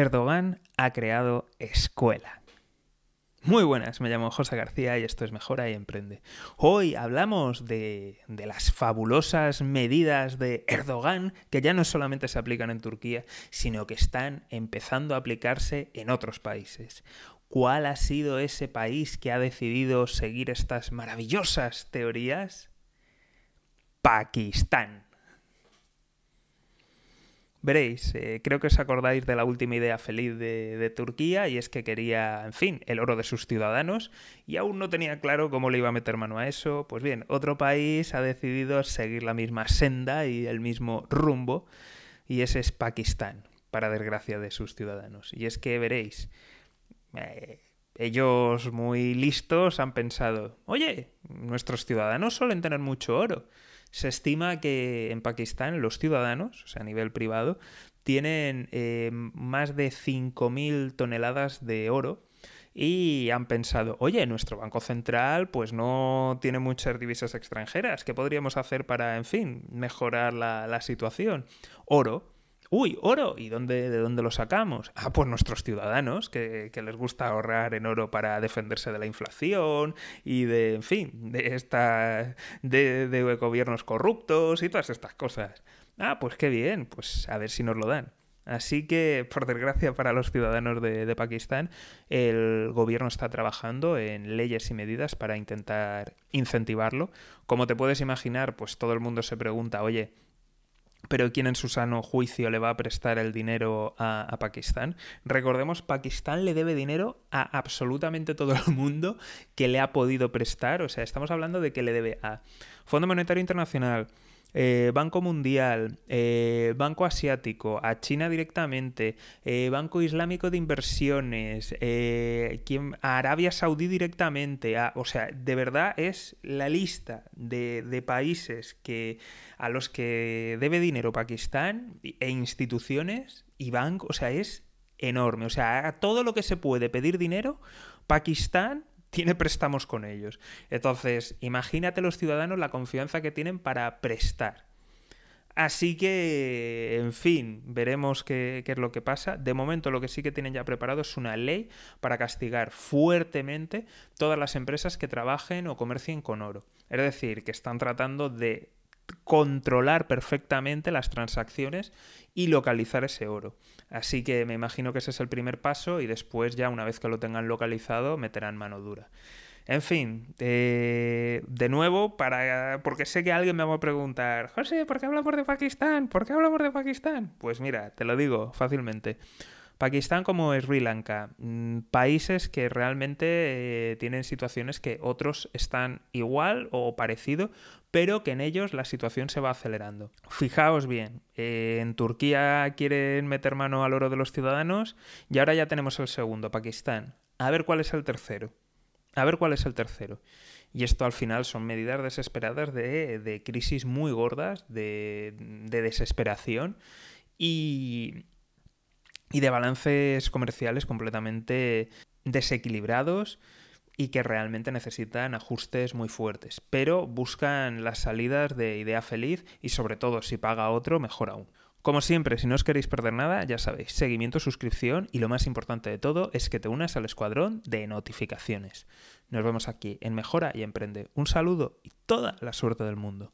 Erdogan ha creado escuela. Muy buenas, me llamo José García y esto es Mejora y Emprende. Hoy hablamos de, de, las fabulosas medidas de Erdogan que ya no solamente se aplican en Turquía, sino que están empezando a aplicarse en otros países. ¿Cuál ha sido ese país que ha decidido seguir estas maravillosas teorías? Pakistán. Veréis, eh, creo que os acordáis de la última idea feliz de, Turquía y es que quería, en fin, el oro de sus ciudadanos y aún no tenía claro cómo le iba a meter mano a eso. Pues bien, otro país ha decidido seguir la misma senda y el mismo rumbo y ese es Pakistán, para desgracia de sus ciudadanos. Y es que veréis, eh, ellos muy listos han pensado, oye, nuestros ciudadanos suelen tener mucho oro. Se estima que en Pakistán los ciudadanos, o sea, a nivel privado, tienen eh, más de 5.000 toneladas de oro y han pensado, oye, nuestro Banco Central pues no tiene muchas divisas extranjeras, ¿qué podríamos hacer para, en fin, mejorar la, la situación? Oro. Uy, oro. ¿Y dónde, de dónde lo sacamos? Ah, pues nuestros ciudadanos, que, que, les gusta ahorrar en oro para defenderse de la inflación y de, en fin, de, esta, de, de gobiernos corruptos y todas estas cosas. Ah, pues qué bien, pues a ver si nos lo dan. Así que, por desgracia para los ciudadanos de, de, Pakistán, el gobierno está trabajando en leyes y medidas para intentar incentivarlo. Como te puedes imaginar, pues todo el mundo se pregunta, oye, pero ¿quién en su sano juicio le va a prestar el dinero a, Pakistán? Recordemos, Pakistán le debe dinero a absolutamente todo el mundo que le ha podido prestar. O sea, estamos hablando de que le debe a Fondo Monetario Internacional, eh, Banco Mundial, eh, Banco Asiático, a China directamente, eh, Banco Islámico de Inversiones, a Arabia Saudí directamente, o sea, de verdad es la lista de, de, países que, a los que debe dinero Pakistán e instituciones y bancos, o sea, es enorme, o sea, a todo lo que se puede pedir dinero, Pakistán tiene préstamos con ellos. Entonces, imagínate los ciudadanos la confianza que tienen para prestar. Así que, en fin, veremos qué, qué, es lo que pasa. De momento lo que sí que tienen ya preparado es una ley para castigar fuertemente todas las empresas que trabajen o comercien con oro. Es decir, que están tratando de controlar perfectamente las transacciones y localizar ese oro. Así que me imagino que ese es el primer paso y después ya una vez que lo tengan localizado meterán mano dura. En fin, eh, de nuevo, para, porque sé que alguien me va a preguntar, José, ¿por qué hablamos de Pakistán? ¿Por qué hablamos de Pakistán? Pues mira, te lo digo fácilmente. Pakistán como Sri Lanka, mm, países que realmente eh, tienen situaciones que otros están igual o parecido, pero que en ellos la situación se va acelerando. Fijaos bien, eh, en Turquía quieren meter mano al oro de los ciudadanos y ahora ya tenemos el segundo, Pakistán. A ver cuál es el tercero. A ver cuál es el tercero. Y esto al final son medidas desesperadas de, de crisis muy gordas, de, de desesperación y, y de balances comerciales completamente desequilibrados y que realmente necesitan ajustes muy fuertes, pero buscan las salidas de idea feliz y sobre todo si paga otro, mejor aún. Como siempre, si no os queréis perder nada, ya sabéis, seguimiento, suscripción y lo más importante de todo es que te unas al escuadrón de notificaciones. Nos vemos aquí en Mejora y Emprende. Un saludo y toda la suerte del mundo.